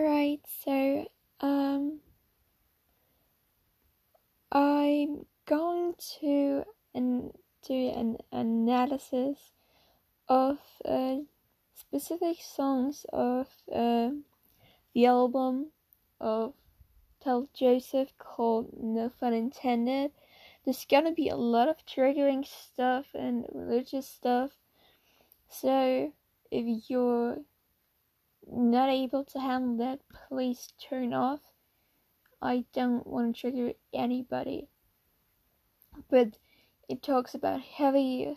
Alright, so um I'm going to an, do an analysis of uh, specific songs of uh, the album of Tyler Joseph called No Phun Intended. There's gonna be a lot of triggering stuff and religious stuff. So if you're not able to handle that, please turn off. I don't want to trigger anybody. But it talks about heavy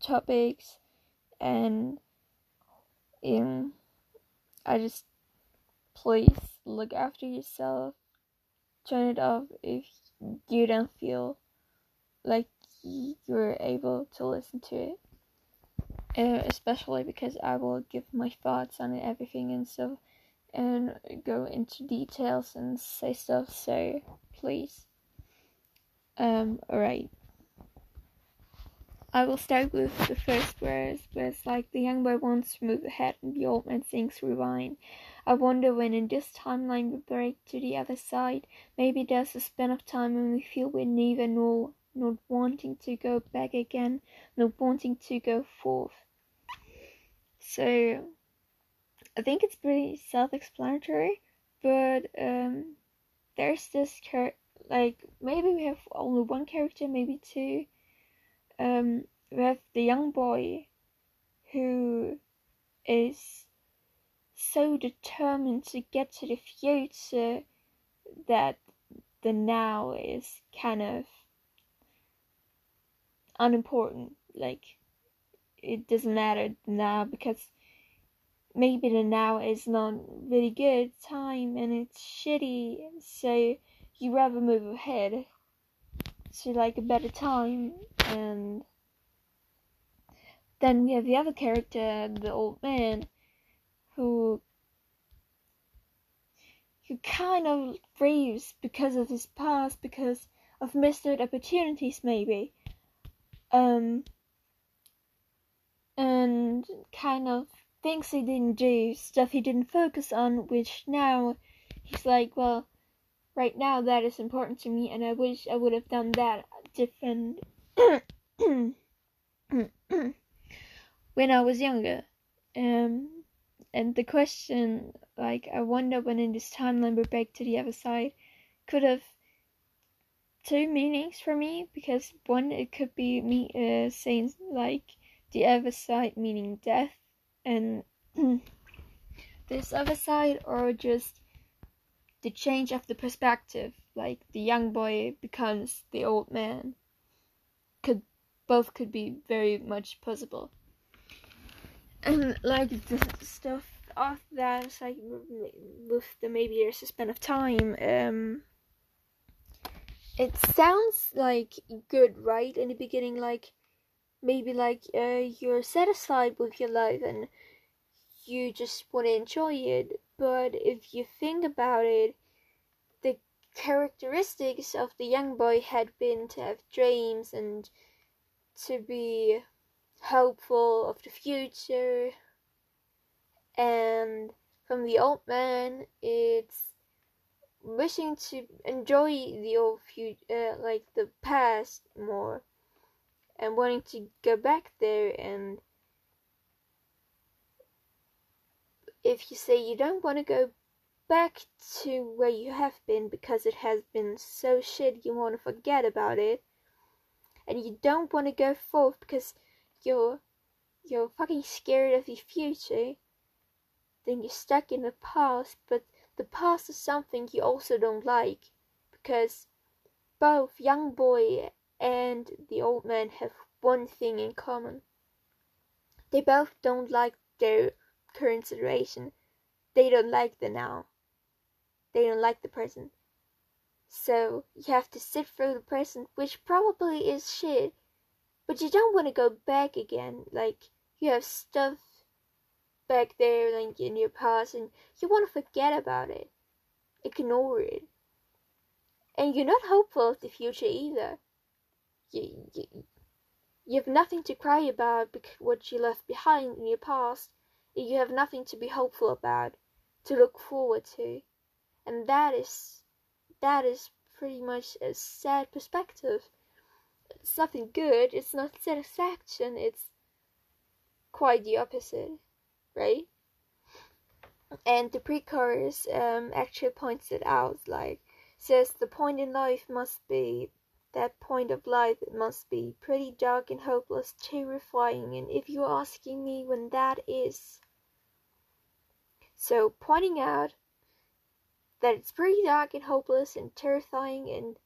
topics and in I just please look after yourself. Turn it off if you don't feel like you're able to listen to it. Uh, especially because I will give my thoughts on everything and stuff and go into details and say stuff, so please. Um, alright. I will start with the first verse, where it's like the young boy wants to move ahead and the old man sings rewind. I wonder when in this timeline we break to the other side. Maybe there's a span of time when we feel we're neither nor not wanting to go back again, not wanting to go forth. So I think it's pretty self-explanatory, but um, there's this char- like maybe we have only one character, maybe two. Um, we have the young boy who is so determined to get to the future that the now is kind of unimportant. Like it doesn't matter now because maybe the now is not really good time and it's shitty, so you rather move ahead to like a better time and then we have the other character, the old man, who who kind of grieves because of his past, because of missed opportunities maybe. Um and kind of things he didn't do, stuff he didn't focus on, which now he's like, well, right now that is important to me, and I wish I would have done that different when I was younger. Um, and the question, like, I wonder when in this timeline we're back to the other side, could have two meanings for me because one, it could be me uh, saying like the other side meaning death and this other side or just the change of the perspective like the young boy becomes the old man. Could both could be very much possible. And like the stuff of that like with the maybe there's a span of time um it sounds like good right in the beginning like maybe like uh, you're satisfied with your life and you just want to enjoy it. But if you think about it, the characteristics of the young boy had been to have dreams and to be hopeful of the future. And from the old man, it's wishing to enjoy the old future, uh, like the past more and wanting to go back there and if you say you don't want to go back to where you have been because it has been so shit you want to forget about it. And you don't want to go forth because you're you're fucking scared of the future. Then you're stuck in the past but the past is something you also don't like because both young boy and the old man have one thing in common. They both don't like their current situation. They don't like the now. They don't like the present. So you have to sit through the present, which probably is shit. But you don't want to go back again. Like, you have stuff back there, like in your past, and you want to forget about it. Ignore it. And you're not hopeful of the future either you, you, you have nothing to cry about because what you left behind in your past. You have nothing to be hopeful about. to look forward to. And that is that is pretty much a sad perspective. It's nothing good, it's not satisfaction, it's quite the opposite, right? And the pre-chorus um, actually points it out, like says the point in life must be that point of life it must be pretty dark and hopeless, terrifying, and if you're asking me when that is, so pointing out that it's pretty dark and hopeless and terrifying and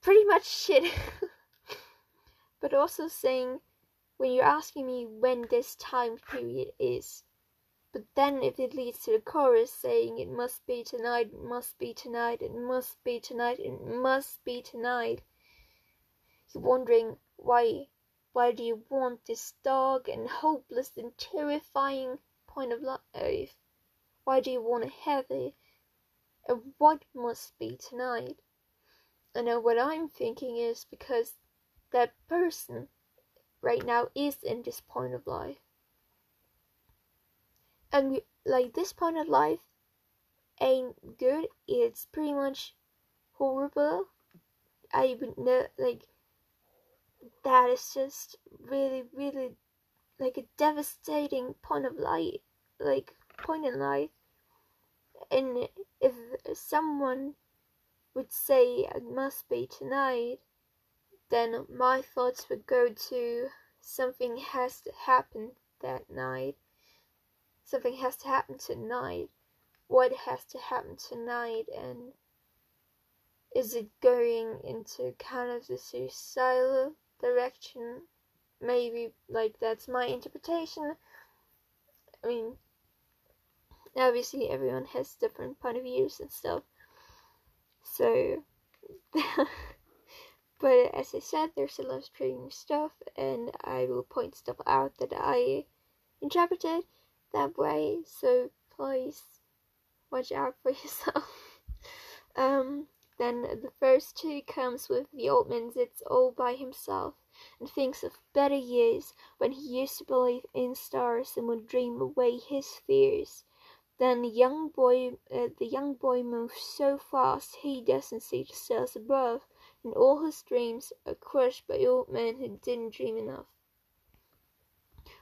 pretty much shit. but also saying when you're asking me when this time period is. But then if it leads to the chorus saying it must be tonight, it must be tonight, it must be tonight, it must be tonight. You're wondering why why do you want this dark and hopeless and terrifying point of life? Why do you want to have it? And what must be tonight? I know what I'm thinking is because that person right now is in this point of life. And we, like this point of life ain't good. It's pretty much horrible. I would know like that is just really really like a devastating point of life like point in life and if someone would say it must be tonight, then my thoughts would go to something has to happen that night. Something has to happen tonight. What has to happen tonight? And is it going into kind of the suicidal direction? Maybe, like, that's my interpretation. I mean, obviously everyone has different point of views and stuff so but as i said there's a lot of strange stuff and i will point stuff out that i interpreted that way. So please watch out for yourself. Um then the first two comes with the old man sits all by himself and thinks of better years when he used to believe in stars and would dream away his fears. Then the young boy, uh, the young boy moves so fast he doesn't see the stars above, and all his dreams are crushed by old men who didn't dream enough.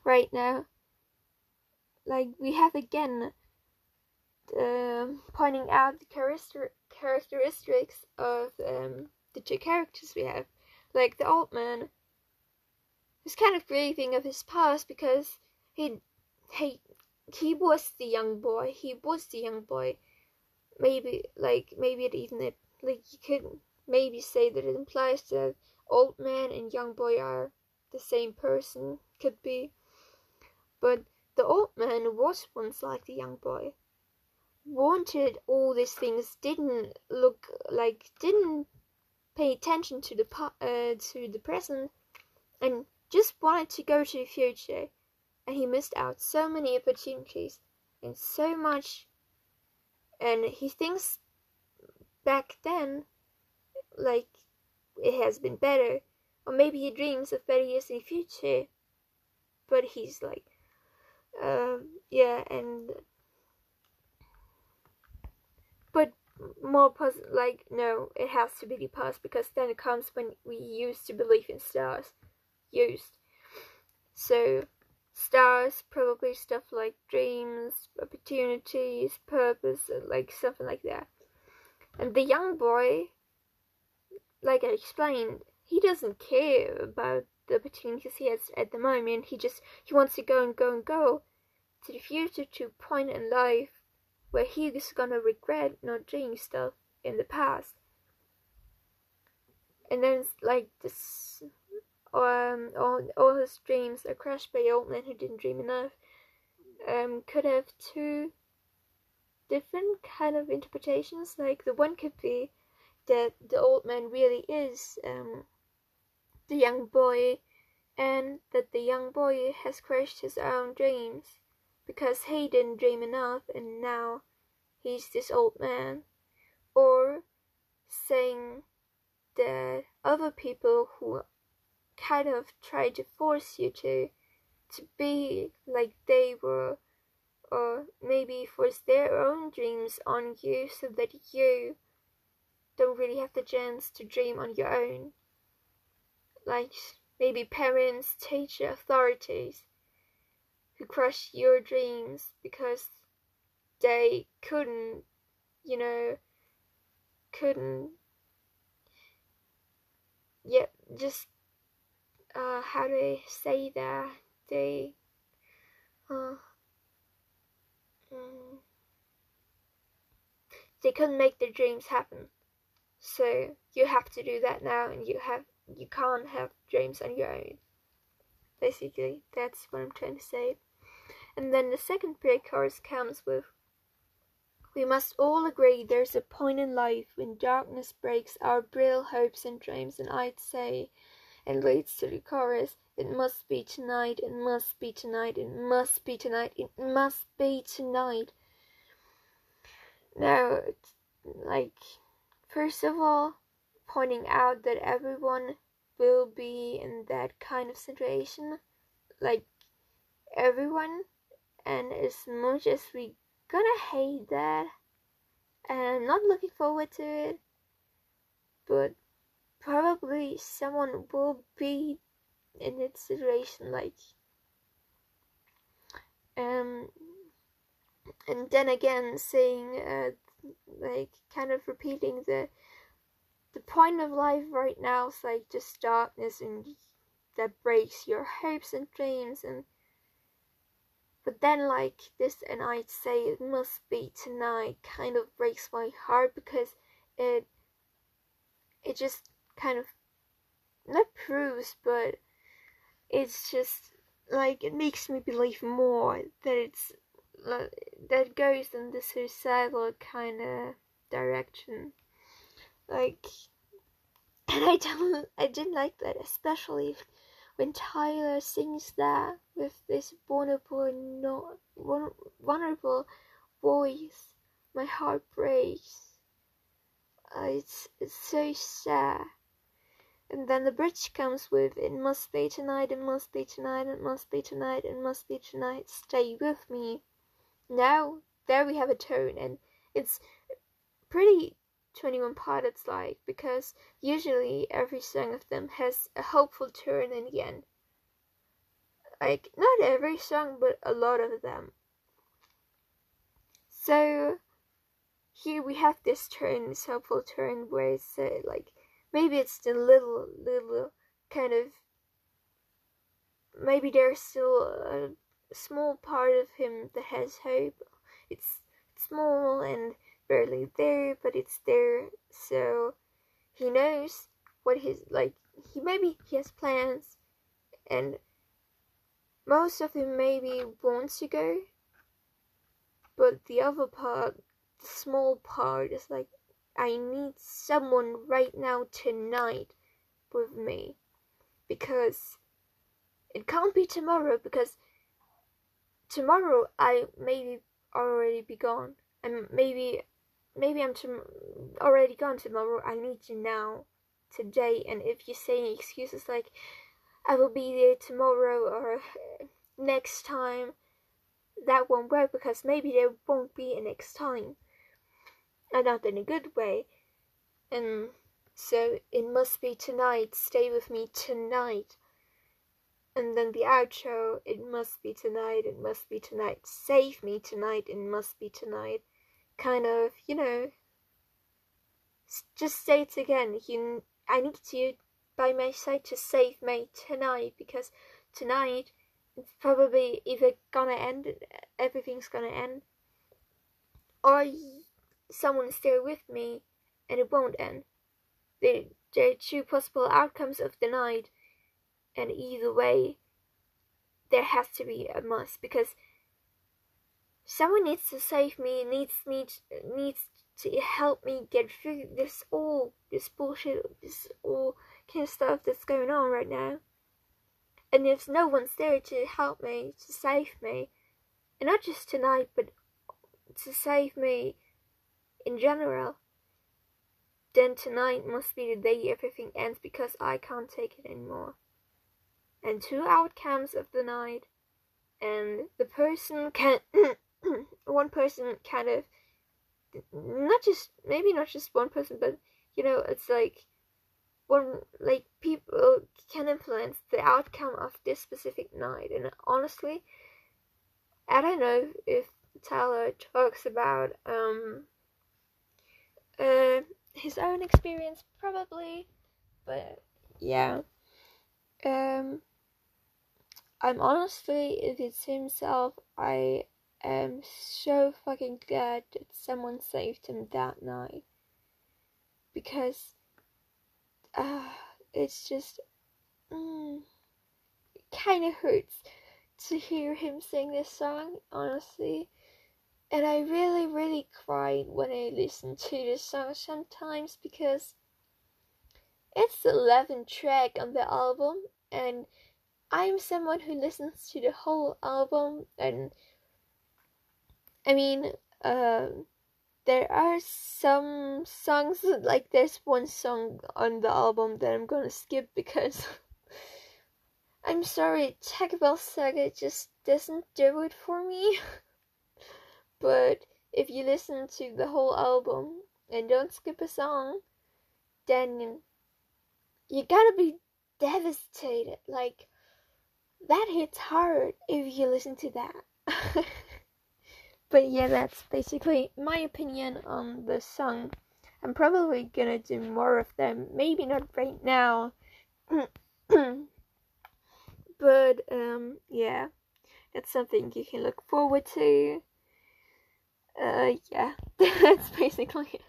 Right now, like we have again, uh, pointing out the character characteristics of um, the two characters we have, like the old man, who's kind of grieving of his past because he he he was the young boy. He was the young boy. Maybe like maybe it even it like you could maybe say that it implies that old man and young boy are the same person. Could be. But the old man was once like the young boy. Wanted all these things, didn't look like didn't pay attention to the uh, to the present, and just wanted to go to the future. And he missed out so many opportunities and so much and he thinks back then like it has been better. Or maybe he dreams of better years in the future. But he's like um, yeah and but more pos- like no it has to be the past because then it comes when we used to believe in stars used so stars, probably stuff like dreams, opportunities, purpose, like something like that. And the young boy, like I explained, he doesn't care about the opportunities he has at the moment. He just he wants to go and go and go to the future to a point in life where he is gonna regret not doing stuff in the past. And then it's like this um, all, all his dreams are crushed by old man who didn't dream enough, um, could have two different kind of interpretations. Like the one could be that the old man really is um, the young boy, and that the young boy has crushed his own dreams because he didn't dream enough, and now he's this old man. Or saying that other people who kind of try to force you to to be like they were or maybe force their own dreams on you so that you don't really have the chance to dream on your own. Like maybe parents, teacher, authorities who crush your dreams because they couldn't, you know, couldn't, yeah, just, uh, how do I say that? They, uh, mm, they couldn't make their dreams happen. So you have to do that now, and you have you can't have dreams on your own. Basically, that's what I'm trying to say. And then the second pre-chorus comes with We must all agree there's a point in life when darkness breaks our brittle hopes and dreams, and I'd say, and leads to the chorus, It must be tonight, it must be tonight, it must be tonight, it must be tonight. Now, like, First of all, pointing out that everyone will be in that kind of situation, like everyone, and as much as we gonna hate that, and I'm not looking forward to it, but probably someone will be in that situation, like, um, and then again saying uh, like kind of repeating the the point of life right now is like just darkness and that breaks your hopes and dreams and but then like this and I'd say it must be tonight kind of breaks my heart because it it just kind of not proves but it's just like it makes me believe more that it's that goes in the suicidal kind of direction. Like, and I don't, I didn't like that, especially when Tyler sings that with this vulnerable, no, vulnerable voice. My heart breaks. Uh, it's it's so sad. And then the bridge comes with It must be tonight, it must be tonight, it must be tonight, it must be tonight, stay with me. Now, there we have a tone, and it's pretty 21 Pilots like because usually every song of them has a hopeful turn in the end. Like, not every song, but a lot of them. So, here we have this turn, this hopeful turn, where it's uh, like, maybe it's the little, little kind of, maybe there's still a small part of him that has hope. It's small and barely there, but it's there. So he knows what his like. He maybe he has plans, and most of him maybe wants to go, but the other part, the small part, is like, I need someone right now tonight with me because it can't be tomorrow because tomorrow I maybe already be gone, and maybe maybe I'm already gone tomorrow. I need you now, today. And if you say excuses like I will be there tomorrow or next time, that won't work because maybe there won't be a next time, and not in a good way. And so it must be tonight. Stay with me tonight. And then the outro, it must be tonight, it must be tonight. Save me tonight, it must be tonight. Kind of, you know, just say it again. You, I need you by my side to save me tonight because tonight it's probably either gonna end, everything's gonna end, or someone's there with me and it won't end. There the two possible outcomes of the night and either way there has to be a must because someone needs to save me needs me needs to help me get through this all this bullshit this all kind of stuff that's going on right now. And if no one's there to help me to save me. And not just tonight but to save me in general. Then tonight must be the day everything ends because I can't take it anymore. And two outcomes of the night, and the person can one person kind of not just maybe not just one person, but you know, it's like one like people can influence the outcome of this specific night. And honestly, I don't know if Tyler talks about um uh his own experience probably, but yeah. Um I'm honestly if it's himself I am so fucking glad that someone saved him that night. Because uh, it's just mm, it kind of hurts to hear him sing this song, honestly. And I really, really cried when I listened to this song sometimes because it's the 11th track on the album, and I'm someone who listens to the whole album. And I mean, um, there are some songs like there's one song on the album that I'm gonna skip because I'm sorry, Taco Bell Saga just doesn't do it for me. but if you listen to the whole album and don't skip a song, then you gotta be devastated. Like, that hits hard if you listen to that. but yeah, that's basically my opinion on the song. I'm probably gonna do more of them, maybe not right now. but um yeah, that's something you can look forward to. Uh yeah, that's basically it.